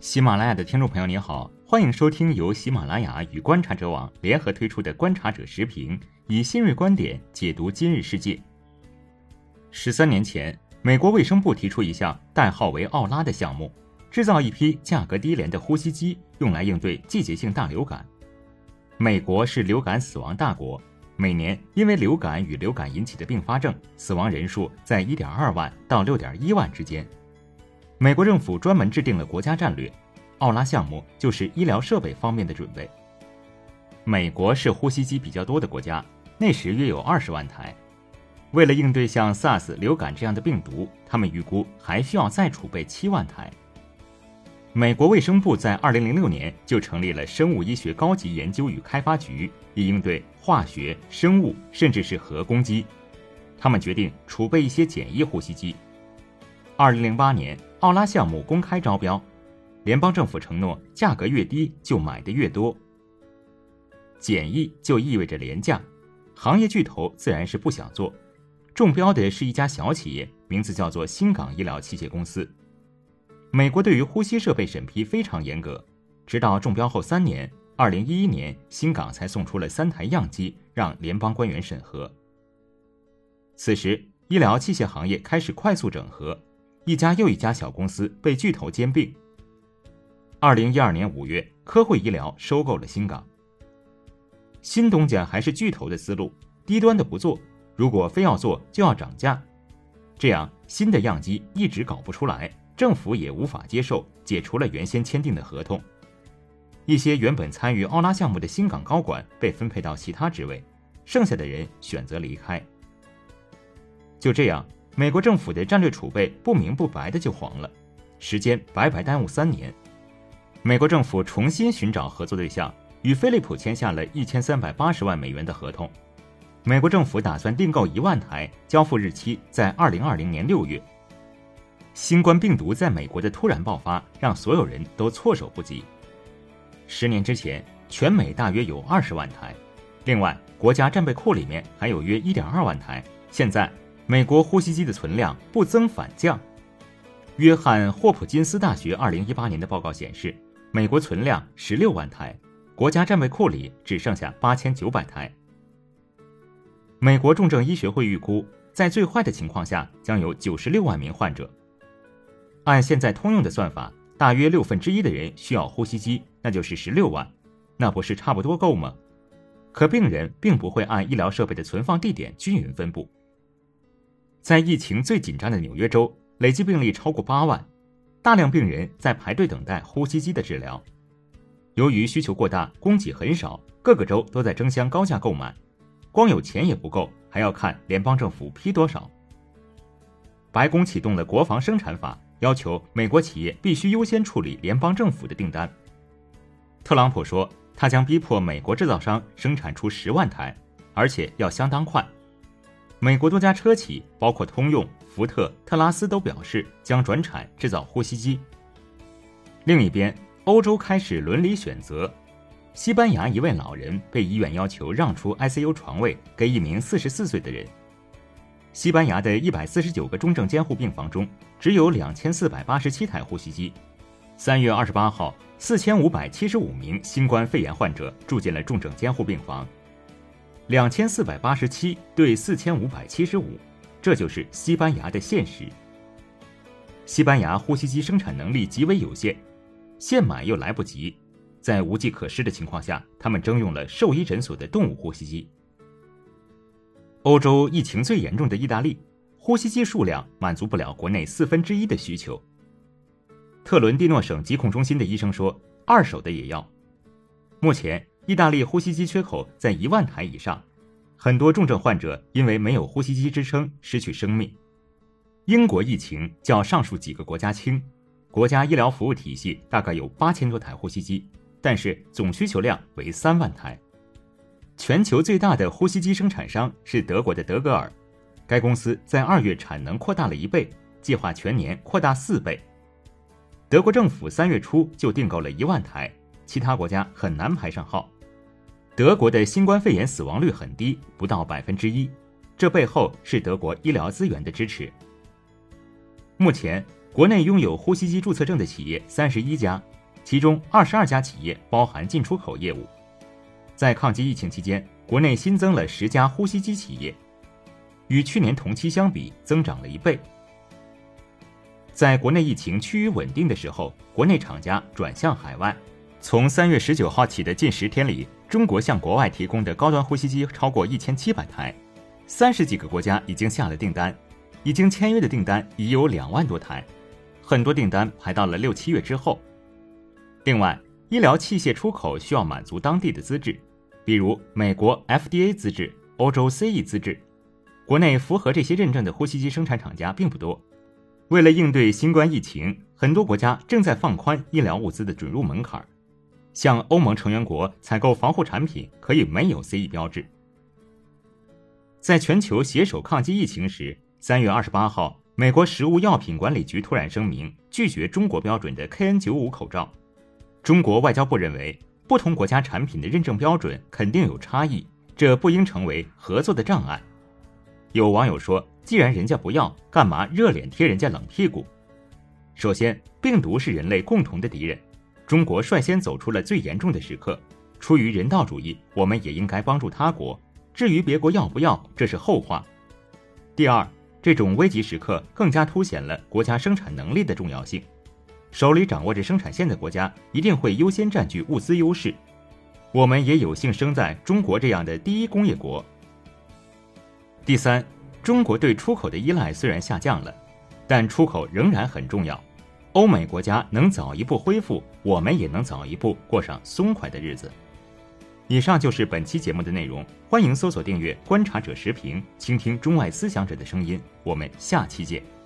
喜马拉雅的听众朋友您好，欢迎收听由喜马拉雅与观察者网联合推出的《观察者时评》，以新锐观点解读今日世界。十三年前，美国卫生部提出一项代号为“奥拉”的项目，制造一批价格低廉的呼吸机，用来应对季节性大流感。美国是流感死亡大国，每年因为流感与流感引起的并发症，死亡人数在一点二万到六点一万之间。美国政府专门制定了国家战略，奥拉项目就是医疗设备方面的准备。美国是呼吸机比较多的国家，那时约有二十万台。为了应对像 SARS 流感这样的病毒，他们预估还需要再储备七万台。美国卫生部在二零零六年就成立了生物医学高级研究与开发局，以应对化学、生物甚至是核攻击。他们决定储备一些简易呼吸机。二零零八年。奥拉项目公开招标，联邦政府承诺价格越低就买的越多。简易就意味着廉价，行业巨头自然是不想做。中标的是一家小企业，名字叫做新港医疗器械公司。美国对于呼吸设备审批非常严格，直到中标后三年，二零一一年，新港才送出了三台样机让联邦官员审核。此时，医疗器械行业开始快速整合。一家又一家小公司被巨头兼并。二零一二年五月，科惠医疗收购了新港。新东家还是巨头的思路，低端的不做，如果非要做，就要涨价，这样新的样机一直搞不出来，政府也无法接受，解除了原先签订的合同。一些原本参与奥拉项目的新港高管被分配到其他职位，剩下的人选择离开。就这样。美国政府的战略储备不明不白的就黄了，时间白白耽误三年。美国政府重新寻找合作对象，与飞利浦签下了一千三百八十万美元的合同。美国政府打算订购一万台，交付日期在二零二零年六月。新冠病毒在美国的突然爆发，让所有人都措手不及。十年之前，全美大约有二十万台，另外国家战备库里面还有约一点二万台，现在。美国呼吸机的存量不增反降。约翰霍普金斯大学二零一八年的报告显示，美国存量十六万台，国家战备库里只剩下八千九百台。美国重症医学会预估，在最坏的情况下，将有九十六万名患者。按现在通用的算法，大约六分之一的人需要呼吸机，那就是十六万，那不是差不多够吗？可病人并不会按医疗设备的存放地点均匀分布。在疫情最紧张的纽约州，累计病例超过八万，大量病人在排队等待呼吸机的治疗。由于需求过大，供给很少，各个州都在争相高价购买。光有钱也不够，还要看联邦政府批多少。白宫启动了国防生产法，要求美国企业必须优先处理联邦政府的订单。特朗普说，他将逼迫美国制造商生产出十万台，而且要相当快。美国多家车企，包括通用、福特、特拉斯，都表示将转产制造呼吸机。另一边，欧洲开始伦理选择。西班牙一位老人被医院要求让出 ICU 床位给一名四十四岁的人。西班牙的一百四十九个重症监护病房中，只有两千四百八十七台呼吸机。三月二十八号，四千五百七十五名新冠肺炎患者住进了重症监护病房。两千四百八十七对四千五百七十五，这就是西班牙的现实。西班牙呼吸机生产能力极为有限，现买又来不及，在无计可施的情况下，他们征用了兽医诊所的动物呼吸机。欧洲疫情最严重的意大利，呼吸机数量满足不了国内四分之一的需求。特伦蒂诺省疾控中心的医生说，二手的也要。目前。意大利呼吸机缺口在一万台以上，很多重症患者因为没有呼吸机支撑失去生命。英国疫情较上述几个国家轻，国家医疗服务体系大概有八千多台呼吸机，但是总需求量为三万台。全球最大的呼吸机生产商是德国的德格尔，该公司在二月产能扩大了一倍，计划全年扩大四倍。德国政府三月初就订购了一万台，其他国家很难排上号。德国的新冠肺炎死亡率很低，不到百分之一，这背后是德国医疗资源的支持。目前，国内拥有呼吸机注册证的企业三十一家，其中二十二家企业包含进出口业务。在抗击疫情期间，国内新增了十家呼吸机企业，与去年同期相比增长了一倍。在国内疫情趋于稳定的时候，国内厂家转向海外。从三月十九号起的近十天里，中国向国外提供的高端呼吸机超过一千七百台，三十几个国家已经下了订单，已经签约的订单已有两万多台，很多订单排到了六七月之后。另外，医疗器械出口需要满足当地的资质，比如美国 FDA 资质、欧洲 CE 资质，国内符合这些认证的呼吸机生产厂家并不多。为了应对新冠疫情，很多国家正在放宽医疗物资的准入门槛。向欧盟成员国采购防护产品可以没有 CE 标志。在全球携手抗击疫情时，三月二十八号，美国食物药品管理局突然声明拒绝中国标准的 KN95 口罩。中国外交部认为，不同国家产品的认证标准肯定有差异，这不应成为合作的障碍。有网友说：“既然人家不要，干嘛热脸贴人家冷屁股？”首先，病毒是人类共同的敌人。中国率先走出了最严重的时刻，出于人道主义，我们也应该帮助他国。至于别国要不要，这是后话。第二，这种危急时刻更加凸显了国家生产能力的重要性。手里掌握着生产线的国家一定会优先占据物资优势。我们也有幸生在中国这样的第一工业国。第三，中国对出口的依赖虽然下降了，但出口仍然很重要。欧美国家能早一步恢复，我们也能早一步过上松快的日子。以上就是本期节目的内容，欢迎搜索订阅《观察者时评》，倾听中外思想者的声音。我们下期见。